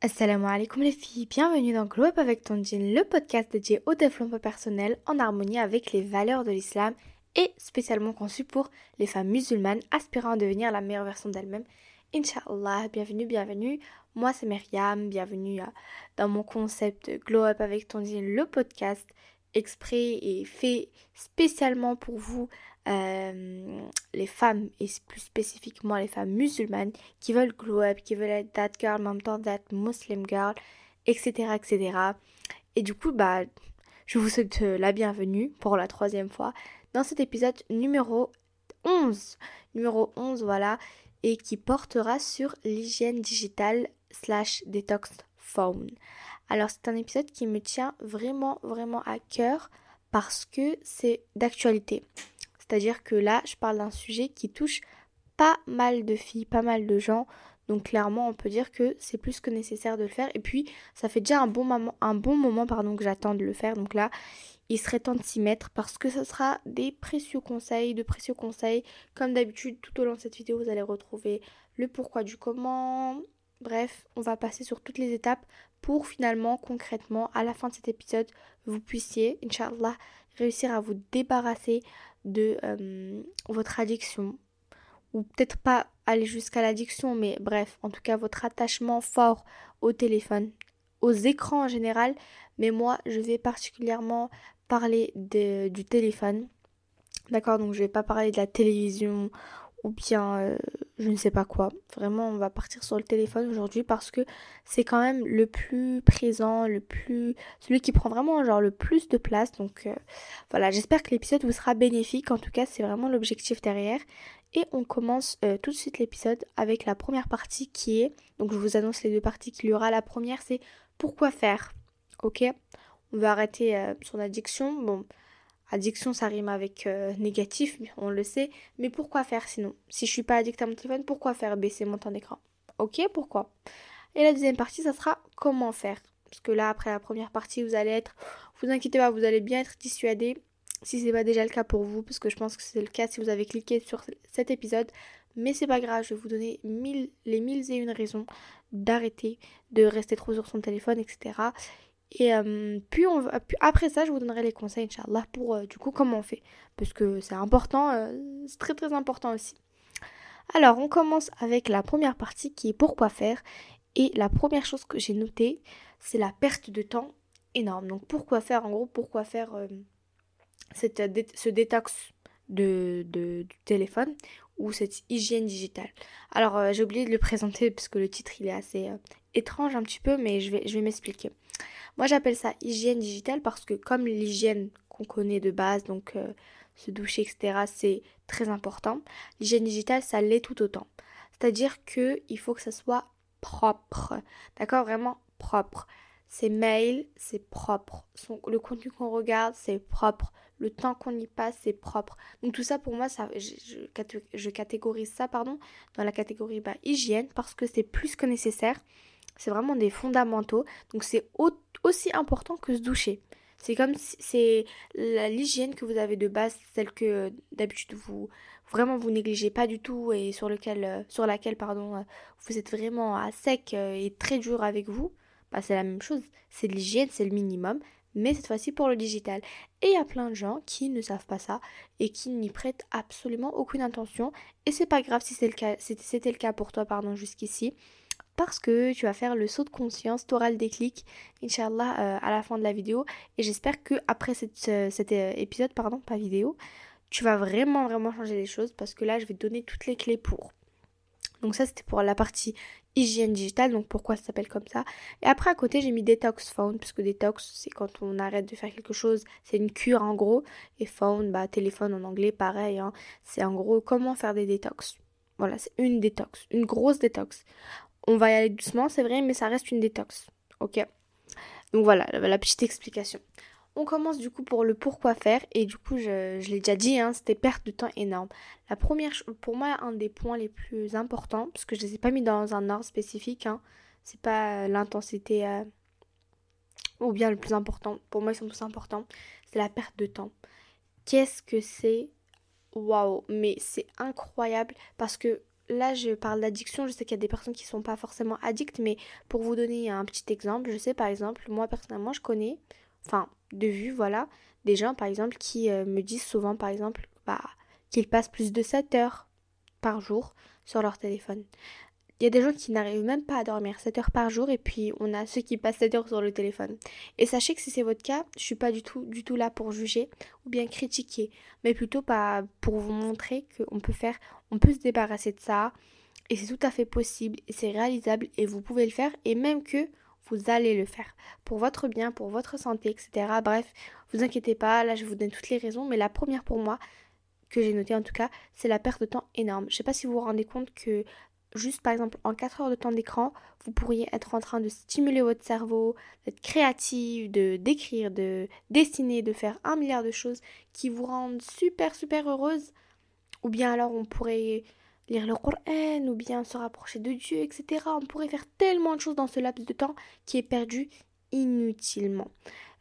Assalamu alaikum les filles, bienvenue dans Glow Up avec ton jean, le podcast dédié au développement personnel en harmonie avec les valeurs de l'islam et spécialement conçu pour les femmes musulmanes aspirant à devenir la meilleure version d'elles-mêmes. Inch'Allah, bienvenue, bienvenue. Moi c'est Myriam, bienvenue dans mon concept Glow Up avec ton jean, le podcast exprès et fait spécialement pour vous euh, les femmes, et plus spécifiquement les femmes musulmanes, qui veulent glow up, qui veulent être that girl, en même temps that Muslim girl, etc., etc. Et du coup, bah, je vous souhaite euh, la bienvenue pour la troisième fois dans cet épisode numéro 11. Numéro 11, voilà, et qui portera sur l'hygiène digitale slash detox phone. Alors c'est un épisode qui me tient vraiment, vraiment à cœur parce que c'est d'actualité. C'est-à-dire que là, je parle d'un sujet qui touche pas mal de filles, pas mal de gens. Donc clairement, on peut dire que c'est plus que nécessaire de le faire. Et puis, ça fait déjà un bon moment, un bon moment pardon, que j'attends de le faire. Donc là, il serait temps de s'y mettre parce que ce sera des précieux conseils, de précieux conseils. Comme d'habitude, tout au long de cette vidéo, vous allez retrouver le pourquoi du comment. Bref, on va passer sur toutes les étapes pour finalement, concrètement, à la fin de cet épisode, vous puissiez, Inch'Allah, réussir à vous débarrasser de euh, votre addiction. Ou peut-être pas aller jusqu'à l'addiction, mais bref, en tout cas votre attachement fort au téléphone, aux écrans en général. Mais moi, je vais particulièrement parler du téléphone. D'accord, donc je vais pas parler de la télévision ou bien euh, je ne sais pas quoi. Vraiment, on va partir sur le téléphone aujourd'hui parce que c'est quand même le plus présent, le plus celui qui prend vraiment genre le plus de place. Donc euh, voilà, j'espère que l'épisode vous sera bénéfique. En tout cas, c'est vraiment l'objectif derrière. Et on commence euh, tout de suite l'épisode avec la première partie qui est donc je vous annonce les deux parties qu'il y aura. La première c'est pourquoi faire. OK? On va arrêter son addiction. Bon, Addiction, ça rime avec euh, négatif, on le sait. Mais pourquoi faire sinon? Si je suis pas addict à mon téléphone, pourquoi faire baisser mon temps d'écran? Ok, pourquoi? Et la deuxième partie, ça sera comment faire? Parce que là, après la première partie, vous allez être, vous inquiétez pas, vous allez bien être dissuadé. Si c'est pas déjà le cas pour vous, parce que je pense que c'est le cas si vous avez cliqué sur cet épisode. Mais c'est pas grave, je vais vous donner les mille et une raisons d'arrêter de rester trop sur son téléphone, etc. Et euh, puis, après ça, je vous donnerai les conseils, Inch'Allah, pour euh, du coup comment on fait. Parce que c'est important, euh, c'est très très important aussi. Alors, on commence avec la première partie qui est pourquoi faire. Et la première chose que j'ai notée, c'est la perte de temps énorme. Donc, pourquoi faire, en gros, pourquoi faire cette, ce détox de, du téléphone ou cette hygiène digitale. Alors, j'ai oublié de le présenter parce que le titre il est assez étrange un petit peu, mais je vais, je vais m'expliquer. Moi j'appelle ça hygiène digitale parce que comme l'hygiène qu'on connaît de base, donc euh, se doucher, etc., c'est très important, l'hygiène digitale ça l'est tout autant. C'est-à-dire qu'il faut que ça soit propre. D'accord? Vraiment propre. Ses mails, c'est propre. le contenu qu'on regarde, c'est propre. Le temps qu'on y passe, c'est propre. Donc tout ça pour moi, ça, je, catégorise ça pardon, dans la catégorie bah, hygiène parce que c'est plus que nécessaire. C'est vraiment des fondamentaux. Donc c'est aussi important que se doucher. C'est comme si c'est l'hygiène que vous avez de base, celle que d'habitude vous vraiment vous négligez pas du tout et sur lequel euh, sur laquelle pardon euh, vous êtes vraiment à sec euh, et très dur avec vous. Bah, c'est la même chose. C'est l'hygiène, c'est le minimum, mais cette fois-ci pour le digital. Et il y a plein de gens qui ne savent pas ça et qui n'y prêtent absolument aucune intention. Et c'est pas grave si c'est le cas, c'était le cas pour toi, pardon, jusqu'ici parce que tu vas faire le saut de conscience, tu auras le déclic, Inch'Allah, euh, à la fin de la vidéo. Et j'espère que après cet euh, épisode, pardon, pas vidéo, tu vas vraiment, vraiment changer les choses parce que là, je vais te donner toutes les clés pour. Donc ça, c'était pour la partie hygiène digitale, donc pourquoi ça s'appelle comme ça. Et après, à côté, j'ai mis Detox Phone, puisque Detox, c'est quand on arrête de faire quelque chose, c'est une cure en gros. Et Phone, bah, téléphone en anglais, pareil, hein. c'est en gros comment faire des détox. Voilà, c'est une détox, une grosse détox. On va y aller doucement, c'est vrai, mais ça reste une détox. Ok Donc voilà, la, petite explication. On commence du coup pour le pourquoi faire et du coup je, l'ai déjà dit, hein, c'était perte de temps énorme. La première, pour moi, un des points les plus importants, parce que je ne les ai pas mis dans un ordre spécifique, hein, c'est pas l'intensité euh, ou bien le plus important, pour moi ils sont tous importants, c'est la perte de temps. Qu'est-ce que c'est? Waouh, mais c'est incroyable parce que là, je parle d'addiction. Je sais qu'il y a des personnes qui ne sont pas forcément addictes, mais pour vous donner un petit exemple, je sais par exemple, moi personnellement, je connais, enfin, de vue, voilà, des gens par exemple qui euh, me disent souvent, par exemple, bah, qu'ils passent plus de 7 heures par jour sur leur téléphone. Il y a des gens qui n'arrivent même pas à dormir 7 heures par jour et puis on a ceux qui passent 7 heures sur le téléphone. Et sachez que si c'est votre cas, je suis pas du tout du tout là pour juger ou bien critiquer, mais plutôt pas pour vous montrer qu'on peut faire, on peut se débarrasser de ça et c'est tout à fait possible et c'est réalisable et vous pouvez le faire et même que vous allez le faire pour votre bien, pour votre santé, etc. Bref, vous inquiétez pas, là je vous donne toutes les raisons, mais la première pour moi, que j'ai noté en tout cas, c'est la perte de temps énorme. Je sais pas si vous vous rendez compte que juste par exemple en 4 heures de temps d'écran, vous pourriez être en train de stimuler votre cerveau, d'être créatif, de d'écrire, de dessiner, de faire un milliard de choses qui vous rendent super super heureuse. Ou bien alors on pourrait lire le Coran, ou bien se rapprocher de Dieu, etc. On pourrait faire tellement de choses dans ce laps de temps qui est perdu inutilement.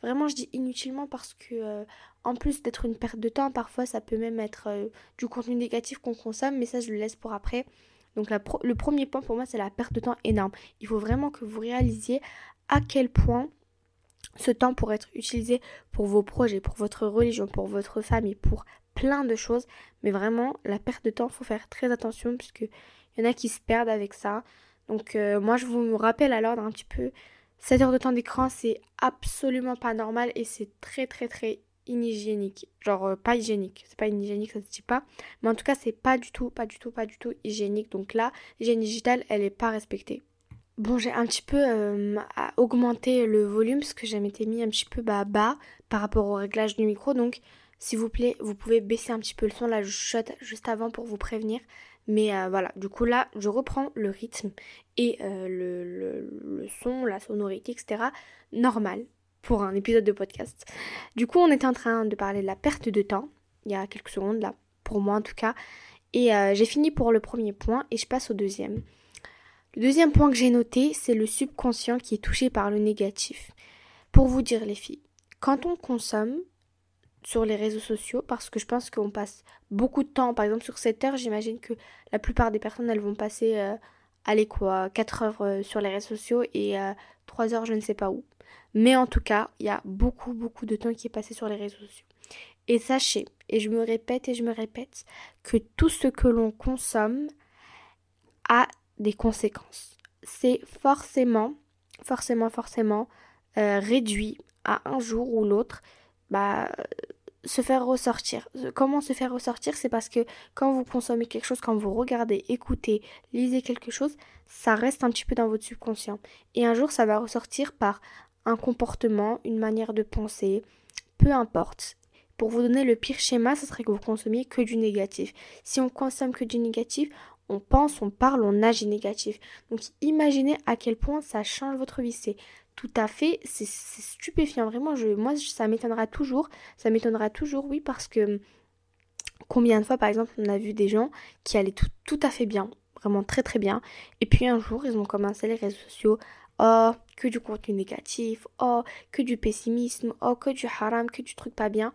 Vraiment, je dis inutilement parce que, euh, en plus d'être une perte de temps, parfois ça peut même être euh, du contenu négatif qu'on consomme, mais ça je le laisse pour après. Donc le premier point pour moi, c'est la perte de temps énorme. Il faut vraiment que vous réalisiez à quel point ce temps pourrait être utilisé pour vos projets, pour votre religion, pour votre famille, pour plein de choses. Mais vraiment, la perte de temps, il faut faire très attention puisque il y en a qui se perdent avec ça. Donc euh, moi, je vous rappelle à l'ordre un petit peu, 7 heures de temps d'écran, c'est absolument pas normal et c'est très très très inhygiénique. Genre euh, pas hygiénique. C'est pas inhygiénique, ça se dit pas. Mais en tout cas, c'est pas du tout, pas du tout, pas du tout hygiénique. Donc là, l'hygiène digitale, elle est pas respectée. Bon, j'ai un petit peu euh, augmenté le volume parce que j'ai été mis un petit peu bas, par rapport au réglage du micro. Donc, s'il vous plaît, vous pouvez baisser un petit peu le son. Là, je chuchote juste avant pour vous prévenir. Mais euh, voilà, du coup là, je reprends le rythme et le, le, son, la sonorité, etc. normal pour un épisode de podcast. Du coup, on était en train de parler de la perte de temps, il y a quelques secondes là, pour moi en tout cas. Et euh, j'ai fini pour le premier point et je passe au deuxième. Le deuxième point que j'ai noté, c'est le subconscient qui est touché par le négatif. Pour vous dire les filles, quand on consomme sur les réseaux sociaux, parce que je pense qu'on passe beaucoup de temps, par exemple sur 7 heures, j'imagine que la plupart des personnes, elles vont passer, euh, allez quoi, 4 heures euh, sur les réseaux sociaux et 3 heures je ne sais pas où. Mais en tout cas, il y a beaucoup, beaucoup de temps qui est passé sur les réseaux sociaux. Et sachez, et je me répète et je me répète, que tout ce que l'on consomme a des conséquences. C'est forcément, forcément, forcément euh, réduit à un jour ou l'autre, bah, se faire ressortir. Comment se faire ressortir? C'est parce que quand vous consommez quelque chose, quand vous regardez, écoutez, lisez quelque chose, ça reste un petit peu dans votre subconscient. Et un jour, ça va ressortir par un comportement, une manière de penser, peu importe. Pour vous donner le pire schéma, ce serait que vous consommiez que du négatif. Si on consomme que du négatif, on pense, on parle, on agit négatif. Donc imaginez à quel point ça change votre vie. C'est tout à fait, c'est stupéfiant. Vraiment, moi, ça m'étonnera toujours. Ça m'étonnera toujours, oui, parce que combien de fois, par exemple, on a vu des gens qui allaient tout, tout à fait bien, vraiment très très bien. Et puis un jour, ils ont commencé les réseaux sociaux oh, que du contenu négatif, oh, que du pessimisme, oh, que du haram, que du truc pas bien.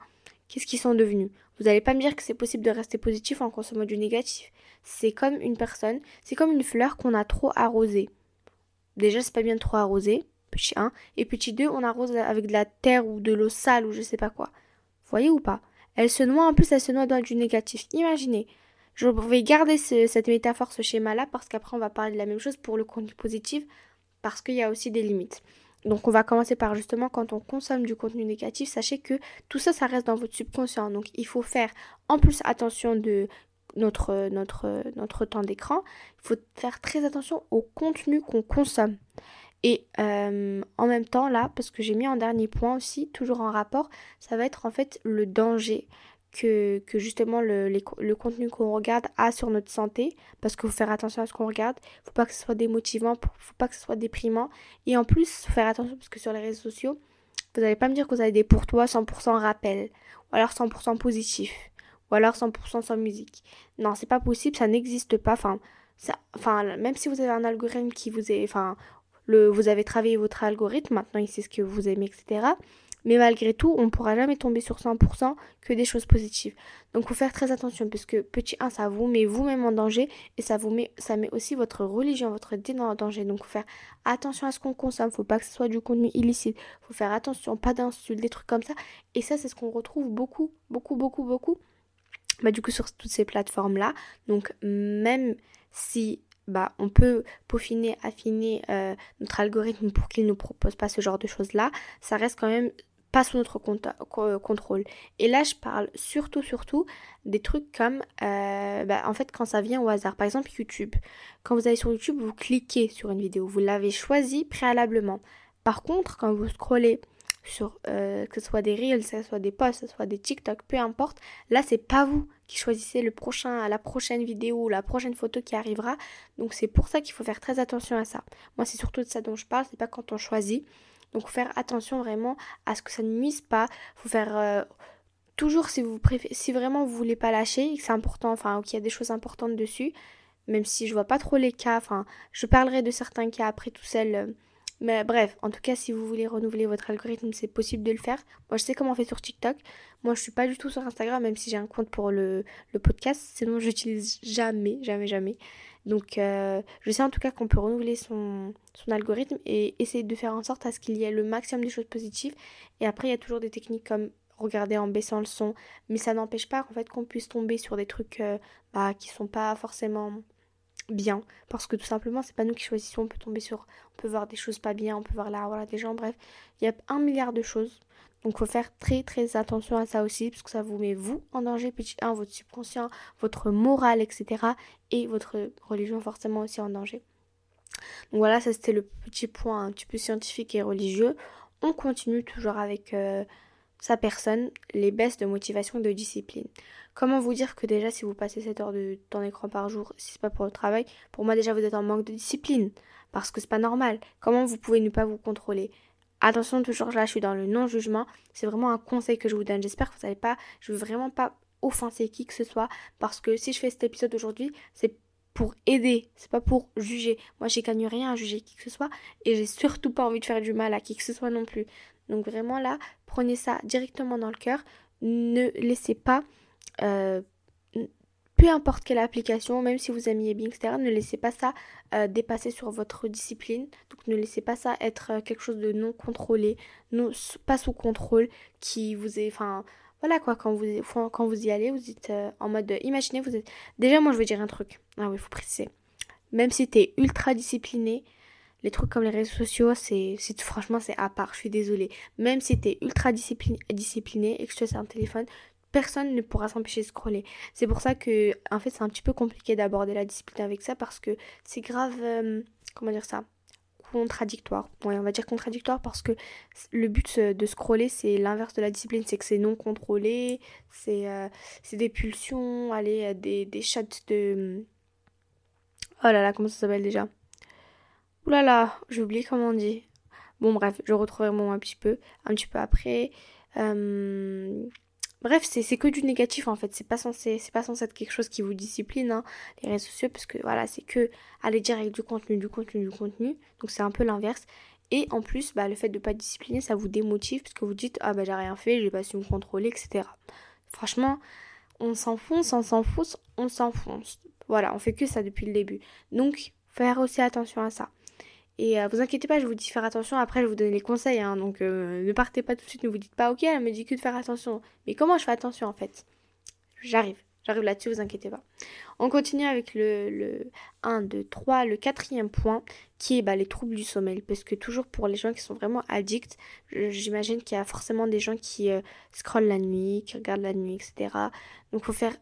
Qu'est-ce qu'ils sont devenus? Vous n'allez pas me dire que c'est possible de rester positif en consommant du négatif. C'est comme une personne, c'est comme une fleur qu'on a trop arrosée. Déjà, c'est pas bien de trop arroser, petit 1. Et petit 2, on arrose avec de la terre ou de l'eau sale ou je sais pas quoi. Voyez ou pas? Elle se noie, en plus, elle se noie dans du négatif. Imaginez. Je vais garder cette métaphore, ce schéma-là, parce qu'après, on va parler de la même chose pour le contenu positif parce qu'il y a aussi des limites. Donc on va commencer par justement quand on consomme du contenu négatif, sachez que tout ça, ça reste dans votre subconscient. Donc il faut faire en plus attention de notre, temps d'écran. Il faut faire très attention au contenu qu'on consomme. Et euh, en même temps là, parce que j'ai mis en dernier point aussi, toujours en rapport, ça va être en fait le danger que, justement le, le contenu qu'on regarde a sur notre santé, parce qu'il faut faire attention à ce qu'on regarde, faut pas que ce soit démotivant, faut pas que ce soit déprimant, et en plus, faut faire attention parce que sur les réseaux sociaux, vous n'allez pas me dire que vous avez des pour toi 100% rappel, ou alors 100% positif, ou alors 100% sans musique. Non, c'est pas possible, ça n'existe pas, enfin, enfin, même si vous avez un algorithme qui vous est, enfin, le, vous avez travaillé votre algorithme, maintenant il sait ce que vous aimez, etc Mais malgré tout, on ne pourra jamais tomber sur 100% que des choses positives. Donc, il faut faire très attention parce que petit 1, ça vous met vous-même en danger et ça vous met, ça met aussi votre religion, votre dîner en danger. Donc, il faut faire attention à ce qu'on consomme. Faut pas que ce soit du contenu illicite. Il faut faire attention, pas d'insultes, des trucs comme ça. Et ça, c'est ce qu'on retrouve beaucoup, beaucoup, beaucoup, beaucoup. Bah, du coup, sur toutes ces plateformes-là. Donc, même si bah, on peut peaufiner, affiner euh, notre algorithme pour qu'il ne nous propose pas ce genre de choses-là, ça reste quand même pas sous notre contrôle. Et là, je parle surtout, surtout des trucs comme, euh, bah, en fait, quand ça vient au hasard. Par exemple, YouTube. Quand vous allez sur YouTube, vous cliquez sur une vidéo. Vous l'avez choisie préalablement. Par contre, quand vous scrollez sur euh, que ce soit des reels, que ce soit des posts, que ce soit des TikTok, peu importe, là, c'est pas vous qui choisissez la prochaine vidéo ou la prochaine photo qui arrivera. Donc, c'est pour ça qu'il faut faire très attention à ça. Moi, c'est surtout de ça dont je parle. C'est pas quand on choisit. Donc faire attention vraiment à ce que ça ne nuise pas. Faut faire euh, toujours si vraiment vous voulez pas lâcher, c'est important, enfin qu'il y a des choses importantes dessus, même si je vois pas trop les cas, enfin je parlerai de certains cas après tout seul. Euh, mais bref, en tout cas, si vous voulez renouveler votre algorithme, c'est possible de le faire. Moi, je sais comment on fait sur TikTok. Moi, je suis pas du tout sur Instagram, même si j'ai un compte pour le, le podcast. Sinon, j'utilise jamais, jamais, jamais. Donc euh, je sais en tout cas qu'on peut renouveler son, algorithme et essayer de faire en sorte à ce qu'il y ait le maximum de choses positives. Et après, il y a toujours des techniques comme regarder en baissant le son. Mais ça n'empêche pas en fait qu'on puisse tomber sur des trucs euh, bah, qui sont pas forcément bien parce que tout simplement c'est pas nous qui choisissons on peut tomber sur on peut voir des choses pas bien on peut voir là voilà des gens bref il y a un milliard de choses donc, faut faire très très attention à ça aussi, parce que ça vous met vous en danger, petit 1, votre subconscient, votre morale, etc. Et votre religion forcément aussi en danger. Donc voilà, ça c'était le petit point un petit peu scientifique et religieux. On continue toujours avec euh, sa personne, les baisses de motivation et de discipline. Comment vous dire que déjà si vous passez 7 heures de temps d'écran par jour, si c'est pas pour le travail, pour moi déjà vous êtes en manque de discipline. Parce que c'est pas normal. Comment vous pouvez ne pas vous contrôler? Attention, toujours là, je suis dans le non-jugement. C'est vraiment un conseil que je vous donne. J'espère que vous savez pas, je veux vraiment pas offenser qui que ce soit. Parce que si je fais cet épisode aujourd'hui, c'est pour aider, c'est pas pour juger. Moi, j'ai gagné rien à juger qui que ce soit. Et j'ai surtout pas envie de faire du mal à qui que ce soit non plus. Donc vraiment là, prenez ça directement dans le cœur. Ne laissez pas euh, peu importe quelle application, même si vous aimez bien, etc., ne laissez pas ça euh, dépasser sur votre discipline. Donc ne laissez pas ça être euh, quelque chose de non contrôlé, non, pas sous contrôle, qui vous est... Enfin, voilà quoi, quand vous, quand vous y allez, vous êtes euh, en mode... imaginez, vous êtes... Déjà, moi, je veux dire un truc. Ah oui, il faut préciser. Même si t'es ultra discipliné, les trucs comme les réseaux sociaux, c'est, franchement, c'est à part. Je suis désolée. Même si t'es ultra discipliné, et que tu as un téléphone, personne ne pourra s'empêcher de scroller. C'est pour ça que, en fait, c'est un petit peu compliqué d'aborder la discipline avec ça parce que c'est grave, euh, comment dire ça contradictoire. Ouais, on va dire contradictoire parce que le but de scroller, c'est l'inverse de la discipline, c'est que c'est non contrôlé, c'est euh, des pulsions, allez, euh, des, des chats de... Oh là là, comment ça s'appelle déjà? Ouh là là, j'ai oublié comment on dit. Bon bref, je retrouverai mon un petit peu, un petit peu après. Euh, Bref, c'est que du négatif en fait. C'est pas censé, c'est pas censé être quelque chose qui vous discipline, hein, les réseaux sociaux, parce que voilà, c'est que aller dire du contenu, du contenu, du contenu. Donc c'est un peu l'inverse. Et en plus, bah, le fait de pas discipliner, ça vous démotive parce que vous dites ah bah j'ai rien fait, j'ai pas su me contrôler, etc. Franchement, on s'enfonce, on s'enfonce, on s'enfonce. Voilà, on fait que ça depuis le début. Donc, faire aussi attention à ça. Et euh, vous inquiétez pas, je vous dis faire attention. Après, je vous donne les conseils. Hein, donc, euh, ne partez pas tout de suite. Ne vous dites pas, ok, elle me dit que de faire attention. Mais comment je fais attention en fait? J'arrive. J'arrive là-dessus, vous inquiétez pas. On continue avec le, le 1, 2, 3, le quatrième point qui est bah, les troubles du sommeil. Parce que toujours pour les gens qui sont vraiment addicts, j'imagine qu'il y a forcément des gens qui euh, scrollent la nuit, qui regardent la nuit, etc. Donc il faut faire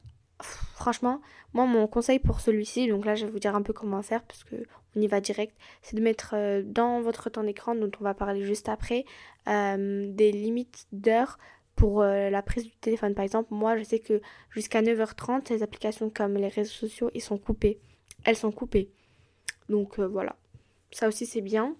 franchement, moi mon conseil pour celui-ci, donc là je vais vous dire un peu comment faire parce que on y va direct, c'est de mettre euh, dans votre temps d'écran, dont on va parler juste après, euh, des limites d'heures pour euh, la prise du téléphone. Par exemple, moi je sais que jusqu'à 9h30, les applications comme les réseaux sociaux, ils sont coupés. Elles sont coupées. Donc voilà. Ça aussi c'est bien.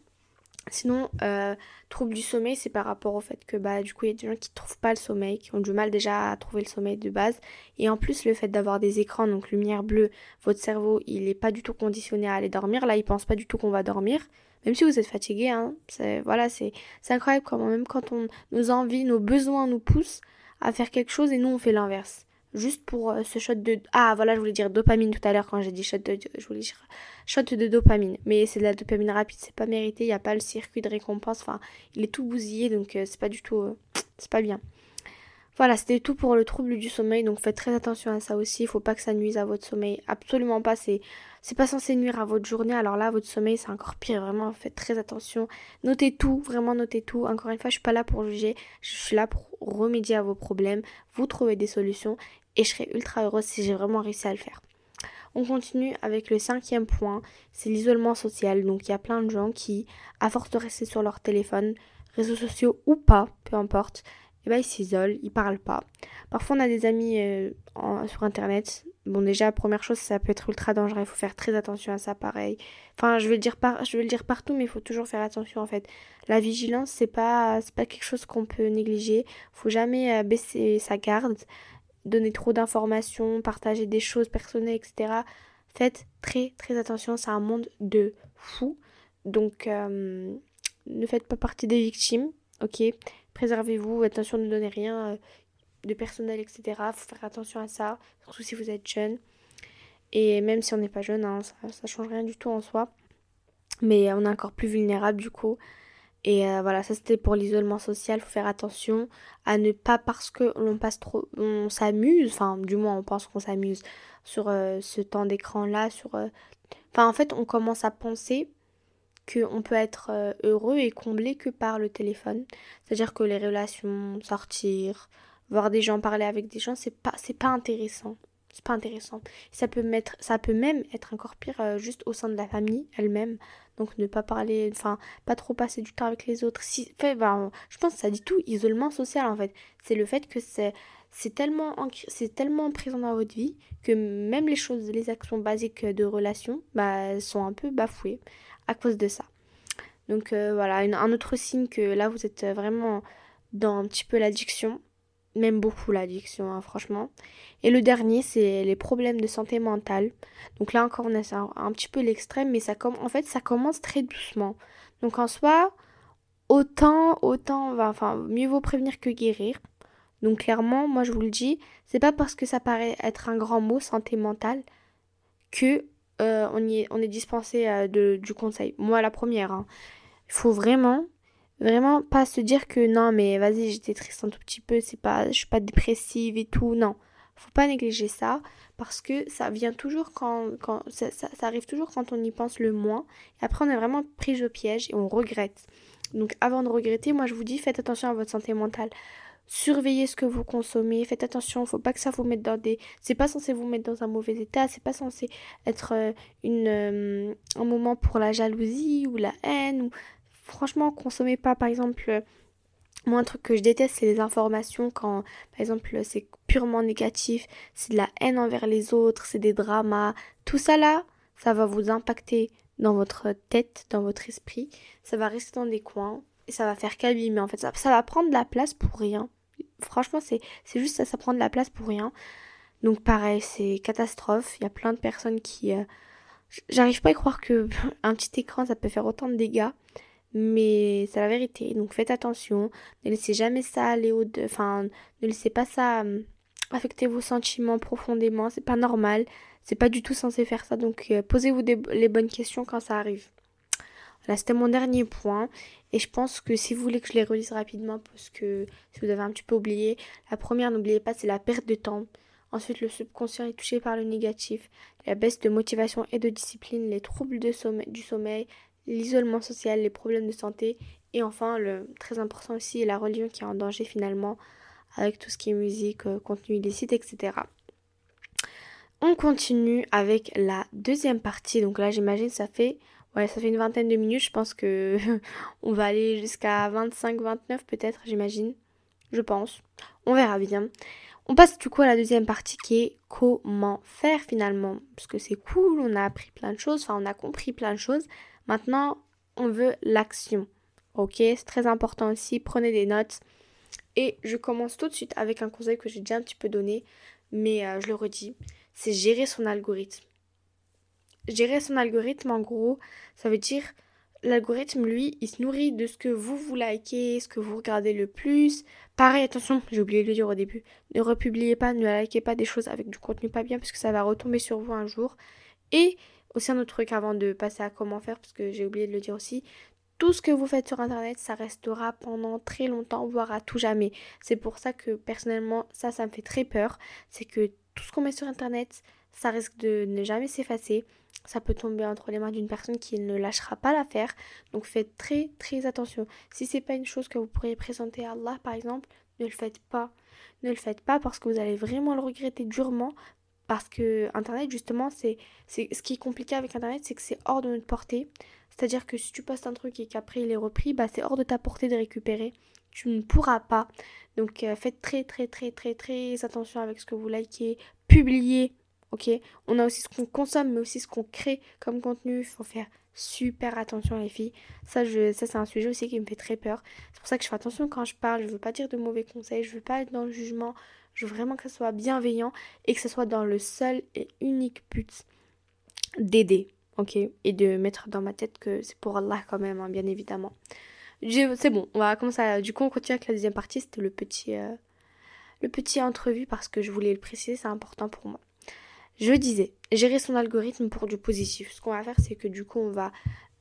Sinon, euh, trouble du sommeil, c'est par rapport au fait que bah du coup il y a des gens qui trouvent pas le sommeil, qui ont du mal déjà à trouver le sommeil de base. Et en plus le fait d'avoir des écrans, donc lumière bleue, votre cerveau il est pas du tout conditionné à aller dormir. Là il pense pas du tout qu'on va dormir. Même si vous êtes fatigué, hein, c'est voilà, c'est incroyable comment même quand on, nos envies, nos besoins nous poussent à faire quelque chose et nous on fait l'inverse. Juste pour euh, ce shot de... Ah voilà, je voulais dire dopamine tout à l'heure quand j'ai dit shot de... Je voulais shot de dopamine. Mais c'est de la dopamine rapide, c'est pas mérité, il n'y a pas le circuit de récompense. Enfin, il est tout bousillé, donc euh, c'est pas du tout... Euh, c'est pas bien. Voilà, c'était tout pour le trouble du sommeil, donc faites très attention à ça aussi. Il faut pas que ça nuise à votre sommeil. Absolument pas, c'est c'est pas censé nuire à votre journée. Alors là, votre sommeil, c'est encore pire. Vraiment, faites très attention. Notez tout, vraiment notez tout. Encore une fois, je suis pas là pour juger. Je suis là pour remédier à vos problèmes, vous trouver des solutions. Et je serai ultra heureuse si j'ai vraiment réussi à le faire. On continue avec le cinquième point, c'est l'isolement social. Donc il y a plein de gens qui, à force de rester sur leur téléphone, réseaux sociaux ou pas, peu importe, eh ben, ils s'isolent, ils parlent pas. Parfois, on a des amis euh, sur Internet. Bon, déjà, première chose, ça peut être ultra dangereux. Il faut faire très attention à ça, pareil. Enfin, je vais le dire, je vais le dire partout, mais il faut toujours faire attention, en fait. La vigilance, c'est pas, pas quelque chose qu'on peut négliger. Faut jamais euh, baisser sa garde, donner trop d'informations, partager des choses personnelles, etc. Faites très, très attention. C'est un monde de fous. Donc, euh, ne faites pas partie des victimes, ok? Préservez-vous, attention, ne donnez rien euh, de personnel, etc. Faut faire attention à ça, surtout si vous êtes jeune. Et même si on n'est pas jeune, hein, ça, ça change rien du tout en soi. Mais on est encore plus vulnérable du coup. Et euh, voilà, ça c'était pour l'isolement social. Faut faire attention à ne pas parce que l'on passe trop, on s'amuse, enfin du moins on pense qu'on s'amuse sur euh, ce temps d'écran là, sur, enfin en fait on commence à penser qu'on peut être euh, heureux et comblé que par le téléphone. C'est-à-dire que les relations, sortir, voir des gens, parler avec des gens, c'est pas, c'est pas intéressant. C'est pas intéressant. Ça peut, mettre, ça peut même être encore pire euh, juste au sein de la famille elle-même. Donc ne pas parler, enfin, pas trop passer du temps avec les autres. Si, fait, ben, je pense que ça dit tout, isolement social en fait. C'est le fait que c'est c'est tellement, c'est tellement présent dans votre vie que même les choses, les actions basiques de relation, bah, sont un peu bafouées à cause de ça. Donc euh, voilà, un autre signe que là vous êtes vraiment dans un petit peu l'addiction, même beaucoup l'addiction, hein, franchement. Et le dernier, c'est les problèmes de santé mentale. Donc là encore, on a un, petit peu l'extrême, mais ça en fait, ça commence très doucement. Donc en soi, autant, autant, enfin, mieux vaut prévenir que guérir. Donc clairement, moi je vous le dis, c'est pas parce que ça paraît être un grand mot, santé mentale, que euh, on, est, on est dispensé euh, de, du conseil. Moi la première. Hein. Il faut vraiment, vraiment pas se dire que non mais vas-y j'étais triste un tout petit peu, c'est pas, je suis pas dépressive et tout. Non, faut pas négliger ça parce que ça vient toujours quand, quand ça, ça, arrive toujours quand on y pense le moins. Et après on est vraiment pris au piège et on regrette. Donc avant de regretter, moi je vous dis faites attention à votre santé mentale surveillez ce que vous consommez, faites attention, faut pas que ça vous mette dans des c'est pas censé vous mettre dans un mauvais état, c'est pas censé être euh, une euh, un moment pour la jalousie ou la haine franchement consommez pas par exemple euh, moi un truc que je déteste c'est les informations quand par exemple c'est purement négatif, c'est de la haine envers les autres, c'est des dramas, tout ça là, ça va vous impacter dans votre tête, dans votre esprit, ça va rester dans des coins et ça va faire qu'abîmer en fait, ça, va prendre de la place pour rien. Franchement, c'est juste ça, ça prend de la place pour rien. Donc pareil, c'est catastrophe. Il y a plein de personnes qui... Euh, j'arrive pas à croire que un petit écran, ça peut faire autant de dégâts. Mais c'est la vérité. Donc faites attention. Ne laissez jamais ça aller au... Enfin, ne laissez pas ça euh, affecter vos sentiments profondément. C'est pas normal. C'est pas du tout censé faire ça. Donc euh, posez-vous les bonnes questions quand ça arrive. Là, c'était mon dernier point. Et je pense que si vous voulez que je les relise rapidement, parce que si vous avez un petit peu oublié, la première, n'oubliez pas, c'est la perte de temps. Ensuite, le subconscient est touché par le négatif, la baisse de motivation et de discipline, les troubles de sommeil, du sommeil, l'isolement social, les problèmes de santé. Et enfin, le très important aussi, la religion qui est en danger finalement, avec tout ce qui est musique, euh, contenu illicite, etc. On continue avec la deuxième partie. Donc là, j'imagine, ça fait Ouais, ça fait une vingtaine de minutes. Je pense que on va aller jusqu'à 25-29 peut-être, j'imagine. Je pense. On verra bien. On passe du coup à la deuxième partie qui est comment faire finalement. Parce que c'est cool, on a appris plein de choses, enfin on a compris plein de choses. Maintenant, on veut l'action. Ok, c'est très important aussi. Prenez des notes. Et je commence tout de suite avec un conseil que j'ai déjà un petit peu donné, mais euh, je le redis. C'est gérer son algorithme gérer son algorithme, en gros, ça veut dire l'algorithme, lui, il se nourrit de ce que vous vous likez, ce que vous regardez le plus. Pareil, attention, j'ai oublié de le dire au début. Ne republiez pas, ne likez pas des choses avec du contenu pas bien parce que ça va retomber sur vous un jour. Et aussi un autre truc avant de passer à comment faire, parce que j'ai oublié de le dire aussi. Tout ce que vous faites sur internet, ça restera pendant très longtemps, voire à tout jamais. C'est pour ça que personnellement, ça, ça me fait très peur. C'est que tout ce qu'on met sur internet, ça risque de ne jamais s'effacer. Ça peut tomber entre les mains d'une personne qui ne lâchera pas l'affaire. Donc faites très très attention. Si c'est pas une chose que vous pourriez présenter à Allah par exemple, ne le faites pas. Ne le faites pas parce que vous allez vraiment le regretter durement. Parce que Internet, justement, c'est ce qui est compliqué avec Internet, c'est que c'est hors de notre portée. C'est-à-dire que si tu postes un truc et qu'après il est repris, bah c'est hors de ta portée de récupérer. Tu ne pourras pas. Donc euh, faites très très très très très attention avec ce que vous likez. Publiez ok? On a aussi ce qu'on consomme, mais aussi ce qu'on crée comme contenu. Il faut faire super attention les filles. Ça, ça c'est un sujet aussi qui me fait très peur. C'est pour ça que je fais attention quand je parle. Je veux pas dire de mauvais conseils. Je veux pas être dans le jugement. Je veux vraiment que ce soit bienveillant et que ce soit dans le seul et unique but d'aider, ok? Et de mettre dans ma tête que c'est pour Allah quand même, hein, bien évidemment. C'est bon, on va commencer Du coup, on continue avec la deuxième partie. C'était le petit... Euh, le petit entrevue parce que je voulais le préciser, c'est important pour moi. Je disais, gérer son algorithme pour du positif. Ce qu'on va faire, c'est que du coup, on va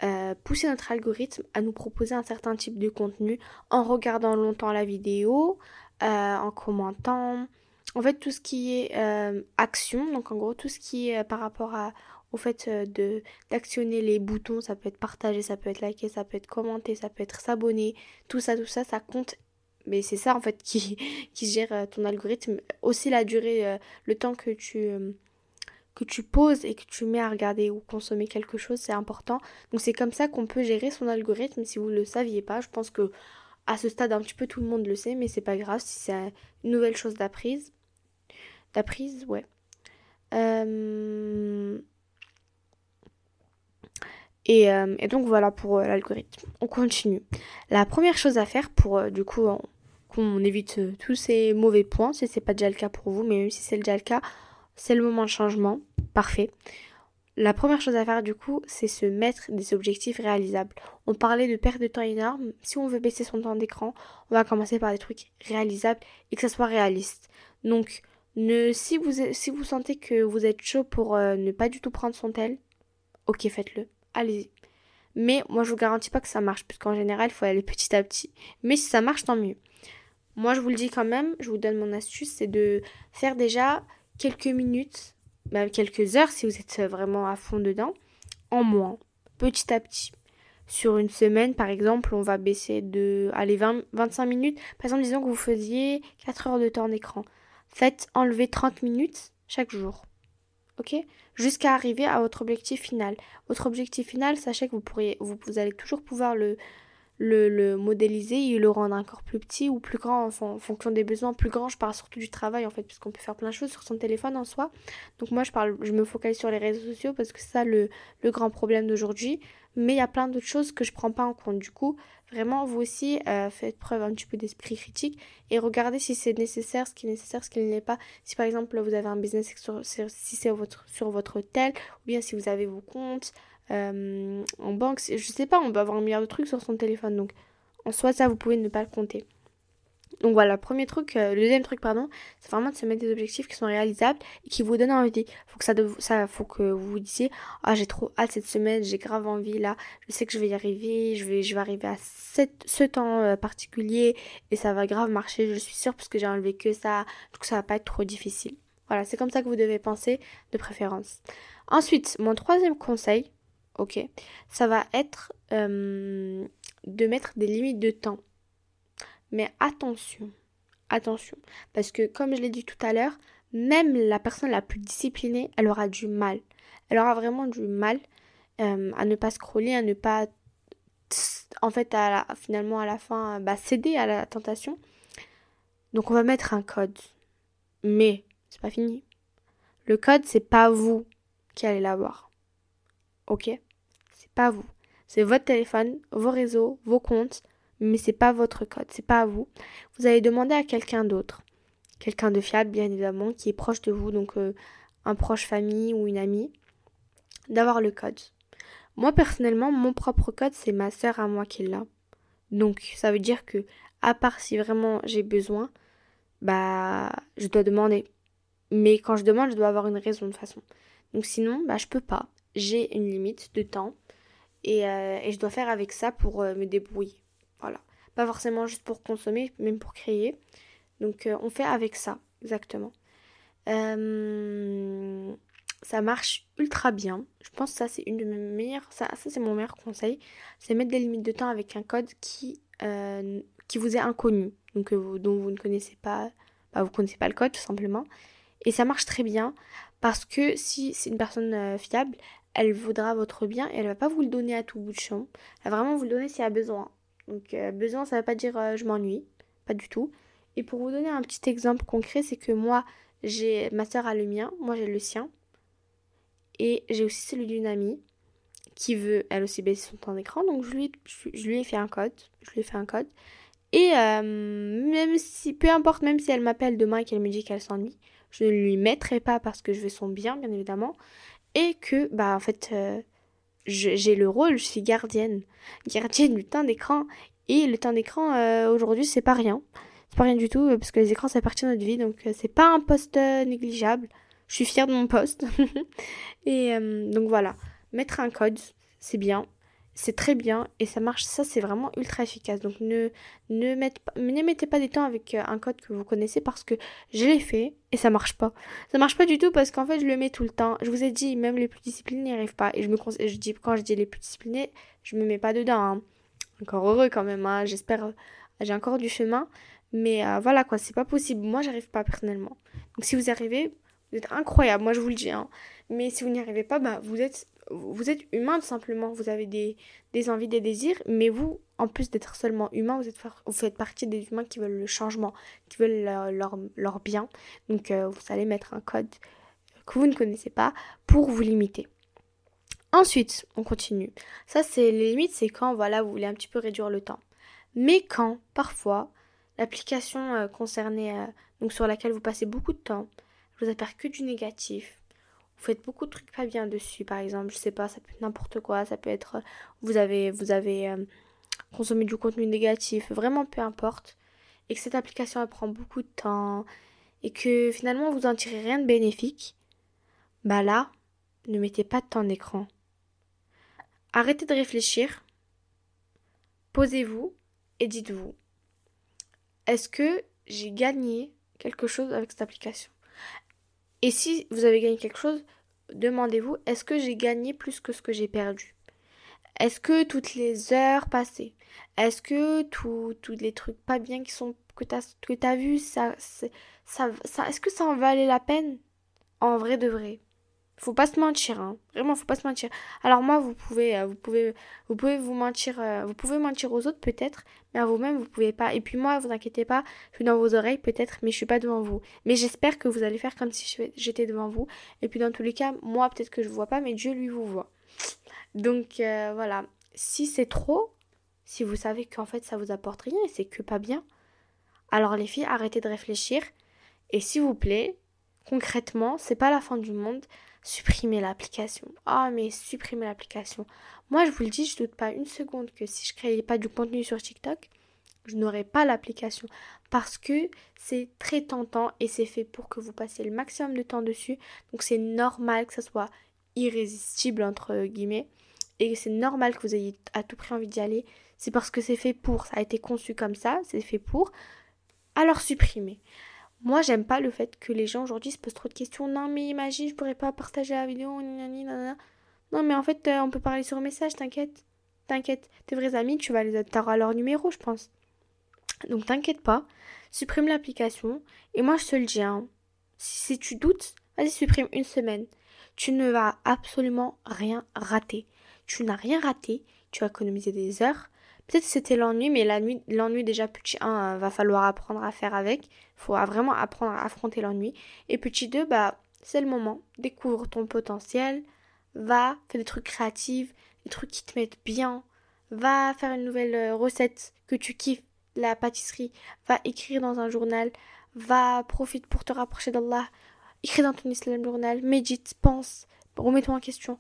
euh, pousser notre algorithme à nous proposer un certain type de contenu en regardant longtemps la vidéo, euh, en commentant. En fait, tout ce qui est euh, action, donc en gros, tout ce qui est par rapport au fait d'actionner les boutons, ça peut être partagé, ça peut être liké, ça peut être commenté, ça peut être s'abonner, tout ça, tout ça, ça compte mais c'est ça en fait qui, qui gère ton algorithme. Aussi la durée, le temps que tu, que tu poses et que tu mets à regarder ou consommer quelque chose, c'est important. Donc c'est comme ça qu'on peut gérer son algorithme si vous ne le saviez pas. Je pense que à ce stade un petit peu tout le monde le sait, mais c'est pas grave si c'est une nouvelle chose d'apprise. D'apprise, ouais. Euh, et, euh, et, donc voilà pour euh, l'algorithme. On continue. La première chose à faire pour du coup qu'on évite tous ces mauvais points, si c'est pas déjà le cas pour vous, mais si c'est déjà le cas, c'est le moment de changement, parfait. La première chose à faire du coup, c'est se mettre des objectifs réalisables. On parlait de perte de temps énorme. Si on veut baisser son temps d'écran, on va commencer par des trucs réalisables et que ça soit réaliste. Donc, ne, si, vous, sentez que vous êtes chaud pour euh, ne pas du tout prendre son tel, ok, faites-le. Allez-y. Mais moi, je vous garantis pas que ça marche, puisqu'en général, il faut aller petit à petit. Mais si ça marche, tant mieux. Moi, je vous le dis quand même, je vous donne mon astuce, c'est de faire déjà quelques minutes, bah, quelques heures si vous êtes vraiment à fond dedans, en moins, petit à petit. Sur une semaine, par exemple, on va baisser de allez, 20, 25 minutes. Par exemple, disons que vous faisiez 4 heures de temps d'écran. Faites enlever 30 minutes chaque jour. Ok? Jusqu'à arriver à votre objectif final. Votre objectif final, sachez que vous, pourriez, vous, vous allez toujours pouvoir le, le, modéliser et le rendre encore plus petit ou plus grand en, fonction des besoins. Plus grand, je parle surtout du travail en fait, puisqu'on peut faire plein de choses sur son téléphone en soi. Donc moi, je parle, je me focalise sur les réseaux sociaux parce que c'est ça le, grand problème d'aujourd'hui. Mais il y a plein d'autres choses que je prends pas en compte. Du coup, vraiment, vous aussi, euh, faites preuve un petit peu d'esprit critique et regardez si c'est nécessaire, ce qui est nécessaire, ce qui ne l'est pas. Si par exemple, vous avez un business sur, si c'est votre, sur votre tel, ou bien si vous avez vos comptes, euh, en banque, je sais pas, on peut avoir un milliard de trucs sur son téléphone. Donc, en soi, ça, vous pouvez ne pas le compter. Donc voilà, premier truc, euh, le deuxième truc, pardon, c'est vraiment de se mettre des objectifs qui sont réalisables et qui vous donnent envie. Faut que ça, faut que vous vous disiez, ah j'ai trop hâte cette semaine, j'ai grave envie là, je sais que je vais y arriver, je vais, arriver à ce temps euh, particulier et ça va grave marcher, je suis sûre parce que j'ai enlevé que ça, donc ça va pas être trop difficile. Voilà, c'est comme ça que vous devez penser de préférence. Ensuite, mon troisième conseil, ok Ça va être euh, de mettre des limites de temps. Mais attention, attention, parce que comme je l'ai dit tout à l'heure, même la personne la plus disciplinée, elle aura du mal. Elle aura vraiment du mal euh, à ne pas scroller, à ne pas, en fait, à finalement à la fin, bah, céder à la tentation. Donc on va mettre un code. Mais c'est pas fini. Le code, c'est pas vous qui allez l'avoir. Ok? Pas vous. C'est votre téléphone, vos réseaux, vos comptes, mais c'est pas votre code, c'est pas à vous. Vous allez demander à quelqu'un d'autre, quelqu'un de fiable bien évidemment, qui est proche de vous, donc euh, un proche famille ou une amie, d'avoir le code. Moi personnellement, mon propre code, c'est ma sœur à moi qui l'a. Donc ça veut dire que à part si vraiment j'ai besoin, bah je dois demander. Mais quand je demande, je dois avoir une raison de façon. Donc sinon, bah je peux pas. J'ai une limite de temps et, euh, et je dois faire avec ça pour euh, me débrouiller. Voilà. Pas forcément juste pour consommer, même pour créer. Donc euh, on fait avec ça, exactement. ça marche ultra bien. Je pense que ça c'est une de mes meilleures. Ça, ça c'est mon meilleur conseil. C'est mettre des limites de temps avec un code qui, qui vous est inconnu. Donc dont vous ne connaissez pas. Bah, vous connaissez pas le code tout simplement. Et ça marche très bien parce que si c'est une personne fiable, elle voudra votre bien et elle va pas vous le donner à tout bout de champ. Elle va vraiment vous le donner s'il y a besoin. Donc euh, besoin, ça ne veut pas dire euh, je m'ennuie, pas du tout. Et pour vous donner un petit exemple concret, c'est que moi, j'ai ma soeur a le mien, moi j'ai le sien. Et j'ai aussi celui d'une amie qui veut elle aussi baisser son temps d'écran. Donc je lui, je, lui ai fait un code. Je lui ai fait un code. Et euh, même si, peu importe, même si elle m'appelle demain et qu'elle me dit qu'elle s'ennuie, je ne lui mettrai pas parce que je veux son bien, bien évidemment et que bah en fait euh, j'ai le rôle, je suis gardienne, gardienne du temps d'écran. Et le temps d'écran euh, aujourd'hui c'est pas rien, c'est pas rien du tout parce que les écrans ça partie de notre vie donc euh, c'est pas un poste négligeable. Je suis fière de mon poste. Et donc voilà, mettre un code c'est bien, c'est très bien et ça marche, ça c'est vraiment ultra efficace. Donc ne, ne, mettez, pas, ne mettez pas des temps avec euh, un code que vous connaissez parce que je l'ai fait et ça marche pas. Ça marche pas du tout parce qu'en fait je le mets tout le temps. Je vous ai dit, même les plus disciplinés n'y arrivent pas. Et je me je dis, quand je dis les plus disciplinés, je me mets pas dedans. Hein. Encore heureux quand même, hein. j'espère, euh, j'ai encore du chemin. Mais euh, voilà quoi, c'est pas possible. Moi j'arrive pas personnellement. Donc si vous arrivez, vous êtes incroyable, moi je vous le dis. Hein. Mais si vous n'y arrivez pas, bah vous êtes vous êtes humain tout simplement, vous avez des, envies, des désirs, mais vous, en plus d'être seulement humain, vous, êtes, vous faites partie des humains qui veulent le changement, qui veulent leur, bien. Donc euh, vous allez mettre un code que vous ne connaissez pas pour vous limiter. Ensuite, on continue. Ça, c'est les limites, c'est quand voilà, vous voulez un petit peu réduire le temps. Mais quand, parfois, l'application euh, concernée, euh, donc sur laquelle vous passez beaucoup de temps, vous apporte que du négatif, vous faites beaucoup de trucs pas bien dessus, par exemple, je sais pas, ça peut être n'importe quoi, ça peut être vous avez vous avez euh, consommé du contenu négatif, vraiment peu importe, et que cette application elle prend beaucoup de temps et que finalement vous en tirez rien de bénéfique, bah là, ne mettez pas de temps d'écran. Arrêtez de réfléchir. Posez-vous et dites-vous est-ce que j'ai gagné quelque chose avec cette application? Et si vous avez gagné quelque chose, demandez-vous, est-ce que j'ai gagné plus que ce que j'ai perdu? Est-ce que toutes les heures passées, est-ce que tous les trucs pas bien que tu as, que as vu, ça, ça, ça, est-ce que ça en valait la peine? En vrai de vrai. Faut pas se mentir, hein. Vraiment, faut pas se mentir. Alors moi, vous pouvez, euh, vous pouvez, vous pouvez vous mentir, euh, vous pouvez mentir aux autres peut-être, mais à vous-même vous pouvez pas. Et puis moi, vous inquiétez pas, je suis dans vos oreilles peut-être, mais je suis pas devant vous. Mais j'espère que vous allez faire comme si j'étais devant vous. Et puis dans tous les cas, moi peut-être que je vois pas, mais Dieu lui vous voit. Donc euh, voilà. Si c'est trop, si vous savez qu'en fait ça vous apporte rien et c'est que pas bien, alors les filles, arrêtez de réfléchir. Et s'il vous plaît, concrètement, c'est pas la fin du monde supprimer l'application. Ah, mais supprimer l'application. Moi, je vous le dis, je doute pas une seconde que si je créais pas du contenu sur TikTok, je n'aurais pas l'application parce que c'est très tentant et c'est fait pour que vous passiez le maximum de temps dessus. Donc c'est normal que ça soit irrésistible entre guillemets et c'est normal que vous ayez à tout prix envie d'y aller. C'est parce que c'est fait pour, ça a été conçu comme ça, c'est fait pour. Alors supprimer. Moi, j'aime pas le fait que les gens aujourd'hui se posent trop de questions. Non, mais imagine, je pourrais pas partager la vidéo. Non, mais en fait, euh, on peut parler sur message, t'inquiète. T'inquiète. Tes vrais amis, tu vas les à leur numéro, je pense. Donc, t'inquiète pas. Supprime l'application. Et moi, je te le dis, hein, si, tu doutes, vas-y, supprime une semaine. Tu ne vas absolument rien rater. Tu n'as rien raté. Tu vas économiser des heures. Peut-être c'était l'ennui, mais l'ennui déjà petit 1, euh, va falloir apprendre à faire avec. Faut vraiment apprendre à affronter l'ennui. Et petit 2, bah, c'est le moment. Découvre ton potentiel. Va, fais des trucs créatifs, des trucs qui te mettent bien. Va faire une nouvelle euh, recette que tu kiffes, la pâtisserie. Va écrire dans un journal. Va, profite pour te rapprocher d'Allah. Écris dans ton islam journal. Médite, pense, remets-toi en question.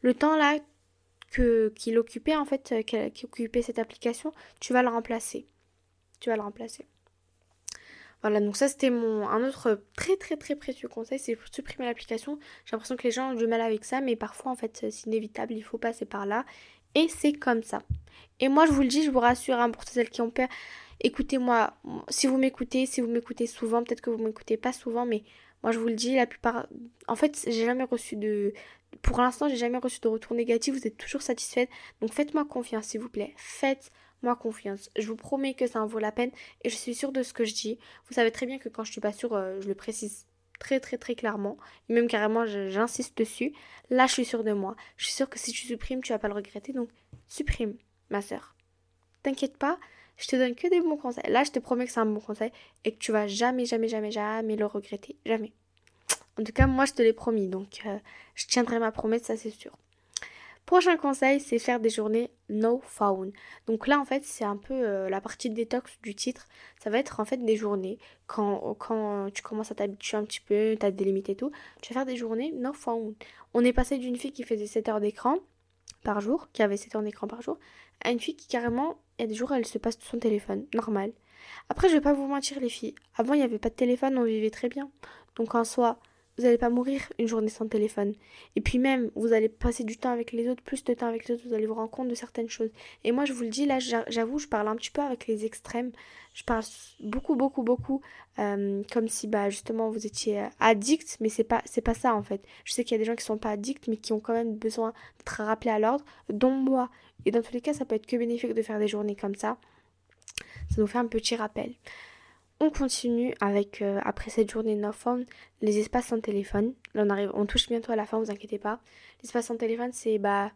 Le temps là que qu'il occupait en fait, qui occupait cette application, tu vas le remplacer. Tu vas le remplacer. Voilà, donc ça c'était mon un autre très très très précieux conseil, c'est pour supprimer l'application. J'ai l'impression que les gens ont du mal avec ça, mais parfois en fait c'est inévitable, il faut passer par là. Et c'est comme ça. Et moi je vous le dis, je vous rassure, hein, pour celles qui ont peur, écoutez-moi, si vous m'écoutez, si vous m'écoutez souvent, peut-être que vous m'écoutez pas souvent, mais moi je vous le dis, la plupart... En fait, j'ai jamais reçu de... Pour l'instant, j'ai jamais reçu de retour négatif, vous êtes toujours satisfaite. Donc faites-moi confiance, s'il vous plaît. Faites moi confiance. Je vous promets que ça en vaut la peine et je suis sûre de ce que je dis. Vous savez très bien que quand je suis pas sûre, euh, je le précise très très très clairement. Et même carrément, j'insiste dessus. Là, je suis sûre de moi. Je suis sûre que si tu supprimes, tu vas pas le regretter. Donc, supprime, ma soeur. T'inquiète pas, je te donne que des bons conseils. Là, je te promets que c'est un bon conseil et que tu vas jamais, jamais, jamais, jamais le regretter. Jamais. En tout cas, moi, je te l'ai promis. Donc, euh, je tiendrai ma promesse, ça c'est sûr. Prochain conseil, c'est faire des journées no phone. Donc là, en fait, c'est un peu euh, la partie détox du titre. Ça va être en fait des journées quand, quand tu commences à t'habituer un petit peu, tu as des limites et tout. Tu vas faire des journées no phone. On est passé d'une fille qui faisait 7 heures d'écran par jour, qui avait 7 heures d'écran par jour, à une fille qui carrément, il y a des jours, elle se passe son téléphone, normal. Après, je vais pas vous mentir, les filles. Avant, il n'y avait pas de téléphone, on vivait très bien. Donc en soi, vous n'allez pas mourir une journée sans téléphone. Et puis même, vous allez passer du temps avec les autres, plus de temps avec les autres, vous allez vous rendre compte de certaines choses. Et moi, je vous le dis, là, j'avoue, je parle un petit peu avec les extrêmes. Je parle beaucoup, beaucoup, beaucoup, euh, comme si, bah, justement, vous étiez addict, mais c'est pas, c'est pas ça, en fait. Je sais qu'il y a des gens qui sont pas addicts, mais qui ont quand même besoin d'être rappelés à l'ordre, dont moi. Et dans tous les cas, ça peut être que bénéfique de faire des journées comme ça. Ça nous fait un petit rappel. On continue avec, euh, après cette journée no phone, les espaces sans téléphone. On, arrive, on touche bientôt à la fin, vous inquiétez pas. L'espace sans téléphone, c'est, bah,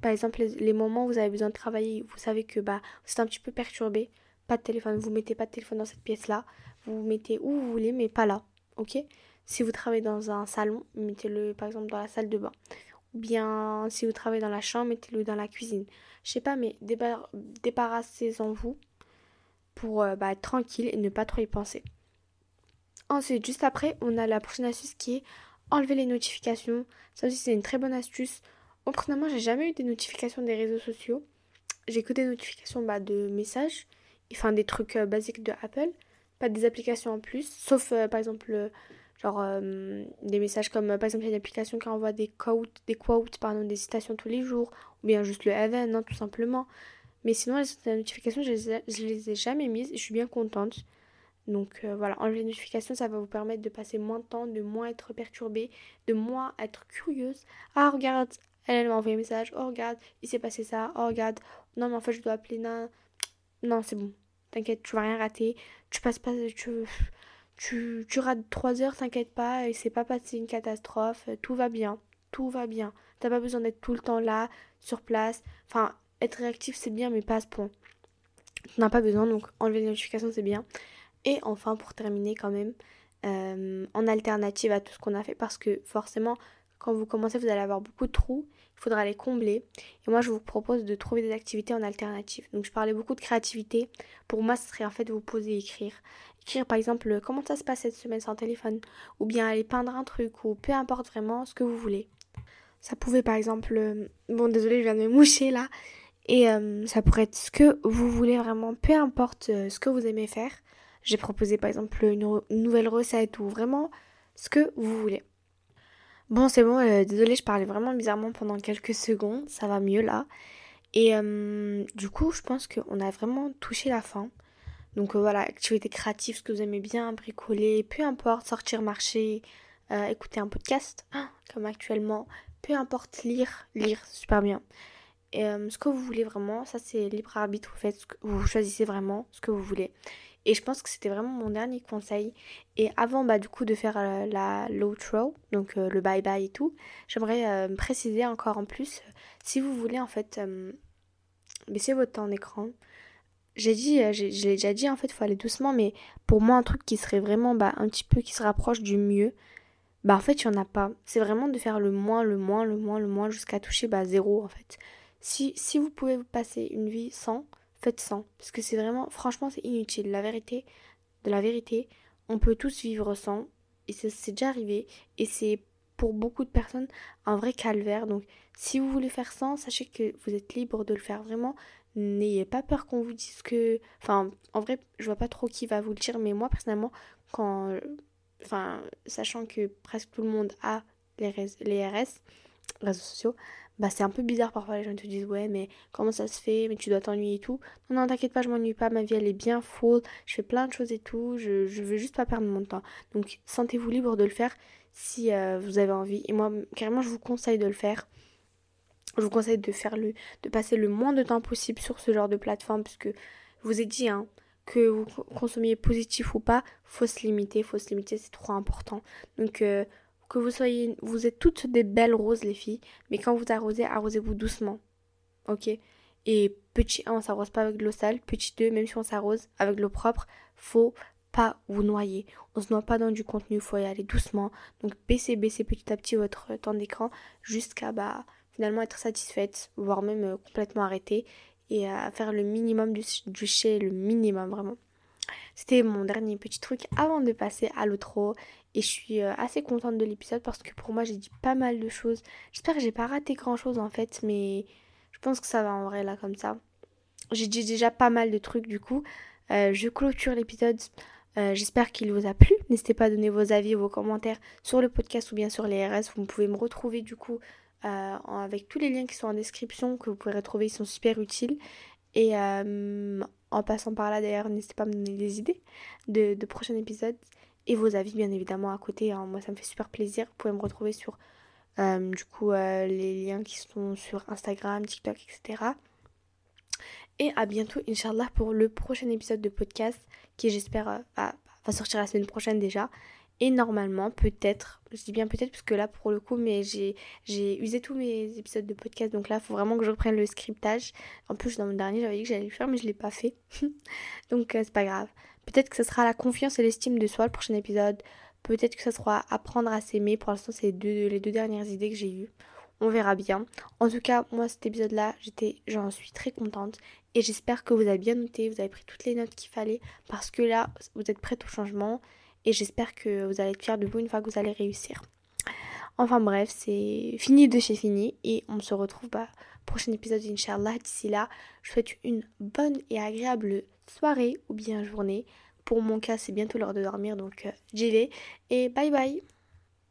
par exemple, les, moments où vous avez besoin de travailler, vous savez que, bah, êtes un petit peu perturbé. Pas de téléphone, vous mettez pas de téléphone dans cette pièce-là. Vous mettez où vous voulez, mais pas là, ok? Si vous travaillez dans un salon, mettez-le, par exemple, dans la salle de bain. Ou bien, si vous travaillez dans la chambre, mettez-le dans la cuisine. Je sais pas, mais débarrassez-en vous pour euh, bah, être tranquille et ne pas trop y penser. Ensuite, juste après, on a la prochaine astuce qui est enlever les notifications. Ça aussi, c'est une très bonne astuce. Autrement, j'ai jamais eu des notifications des réseaux sociaux. J'ai que des notifications bah, de messages, enfin des trucs euh, basiques de Apple, pas des applications en plus, sauf euh, par exemple genre des messages comme par exemple il y a une application qui envoie des quotes, des quotes, pardon, des citations tous les jours, ou bien juste le event, hein, tout simplement. Mais sinon, les notifications, je les, ai, les ai jamais mises. Je suis bien contente. Donc euh, voilà, enlever les notifications, ça va vous permettre de passer moins de temps, de moins être perturbé, de moins être curieuse. Ah, regarde, elle, m'a envoyé un message. Oh, regarde, il s'est passé ça. Oh, regarde, non, mais en fait, je dois appeler. Non, non c'est bon. T'inquiète, tu vas rien rater. Tu passes pas. Tu, tu, tu rates 3 heures, t'inquiète pas. Et c'est pas passé une catastrophe. Tout va bien. Tout va bien. T'as pas besoin d'être tout le temps là, sur place. Enfin, être réactif c'est bien mais pas à ce point. On n'a pas besoin donc enlever les notifications c'est bien. Et enfin pour terminer quand même, euh, en alternative à tout ce qu'on a fait parce que forcément quand vous commencez vous allez avoir beaucoup de trous, il faudra les combler. Et moi je vous propose de trouver des activités en alternative. Donc je parlais beaucoup de créativité. Pour moi ce serait en fait vous poser et écrire. Écrire par exemple comment ça se passe cette semaine sans téléphone? Ou bien aller peindre un truc ou peu importe vraiment ce que vous voulez. Ça pouvait par exemple... Euh, bon désolé je viens de me moucher là. Et euh, ça pourrait être ce que vous voulez vraiment, peu importe euh, ce que vous aimez faire. J'ai proposé par exemple une, nouvelle recette ou vraiment ce que vous voulez. Bon, c'est bon, euh, désolé, je parlais vraiment bizarrement pendant quelques secondes, ça va mieux là. Et du coup, je pense qu'on a vraiment touché la fin. Donc voilà, activité créative, ce que vous aimez bien, bricoler, peu importe, sortir marcher, écouter un podcast, comme actuellement, peu importe, lire, lire, super bien. Et, euh, ce que vous voulez vraiment, ça c'est libre arbitre, vous faites vous choisissez vraiment ce que vous voulez. Et je pense que c'était vraiment mon dernier conseil. Et avant bah, du coup de faire euh, la l'outro, donc euh, le bye bye et tout, j'aimerais préciser encore en plus, si vous voulez en fait baisser votre temps d'écran, j'ai dit, j'ai déjà dit en fait, il faut aller doucement, mais pour moi un truc qui serait vraiment bah, un petit peu qui se rapproche du mieux, bah en fait il n'y en a pas. C'est vraiment de faire le moins, le moins, le moins, le moins jusqu'à toucher bah zéro en fait. Si, vous pouvez passer une vie sans, faites sans. Parce que c'est vraiment, franchement, c'est inutile. La vérité, de la vérité, on peut tous vivre sans. Et c'est déjà arrivé. Et c'est pour beaucoup de personnes un vrai calvaire. Donc si vous voulez faire ça, sachez que vous êtes libre de le faire vraiment. N'ayez pas peur qu'on vous dise que... Enfin, en vrai, je vois pas trop qui va vous le dire, mais moi personnellement, quand... Enfin, sachant que presque tout le monde a les, les RS, réseaux sociaux, bah c'est un peu bizarre parfois les gens te disent ouais mais comment ça se fait? Mais tu dois t'ennuyer et tout. Non non t'inquiète pas je m'ennuie pas ma vie elle est bien full je fais plein de choses et tout. Je, je veux juste pas perdre mon temps. Donc sentez-vous libre de le faire si euh, vous avez envie. Et moi carrément je vous conseille de le faire. Je vous conseille de faire le de passer le moins de temps possible sur ce genre de plateforme parce que je vous ai dit hein que vous consommiez positif ou pas faut se limiter. Faut se limiter c'est trop important. Donc euh, que vous soyez, vous êtes toutes des belles roses les filles, mais quand vous arrosez, arrosez-vous doucement. Ok? Et petit 1, on s'arrose pas avec de l'eau sale. Petit 2, même si on s'arrose avec de l'eau propre, faut pas vous noyer. On se noie pas dans du contenu, faut y aller doucement. Donc baissez, baissez petit à petit votre temps d'écran jusqu'à bah, finalement être satisfaite, voire même euh, complètement arrêter et à faire le minimum du, du chez le minimum vraiment. C'était mon dernier petit truc avant de passer à l'outro. Et je suis euh, assez contente de l'épisode parce que pour moi j'ai dit pas mal de choses. J'espère que j'ai pas raté grand chose en fait, mais je pense que ça va en vrai là comme ça. J'ai dit déjà pas mal de trucs du coup. Euh, je clôture l'épisode. Euh, j'espère qu'il vous a plu. N'hésitez pas à donner vos avis, vos commentaires sur le podcast ou bien sur les RS. Vous pouvez me retrouver du coup avec tous les liens qui sont en description que vous pouvez retrouver. Ils sont super utiles. Et en passant par là d'ailleurs, n'hésitez pas à me donner des idées de, prochains épisodes et vos avis bien évidemment à côté. Hein. Moi ça me fait super plaisir. Vous pouvez me retrouver sur euh, du coup euh, les liens qui sont sur Instagram, TikTok, etc. Et à bientôt, Inch'Allah, pour le prochain épisode de podcast qui j'espère euh, va, sortir la semaine prochaine déjà. Et normalement, peut-être, je dis bien peut-être parce que là pour le coup, mais j'ai, usé tous mes épisodes de podcast, donc là il faut vraiment que je reprenne le scriptage. En plus, dans mon dernier, j'avais dit que j'allais le faire, mais je l'ai pas fait. donc c'est pas grave. Peut-être que ce sera la confiance et l'estime de soi le prochain épisode. Peut-être que ce sera apprendre à s'aimer. Pour l'instant, c'est les deux dernières idées que j'ai eues. On verra bien. En tout cas, moi, cet épisode-là, j'en suis très contente. Et j'espère que vous avez bien noté, vous avez pris toutes les notes qu'il fallait. Parce que là, vous êtes prêts au changement. Et j'espère que vous allez être fiers de vous une fois que vous allez réussir. Enfin bref, c'est fini de chez fini. Et on se retrouve bah, prochain épisode, Inch'Allah. D'ici là, je souhaite une bonne et agréable soirée ou bien journée. Pour mon cas, c'est bientôt l'heure de dormir, donc euh, j'y vais. Et bye bye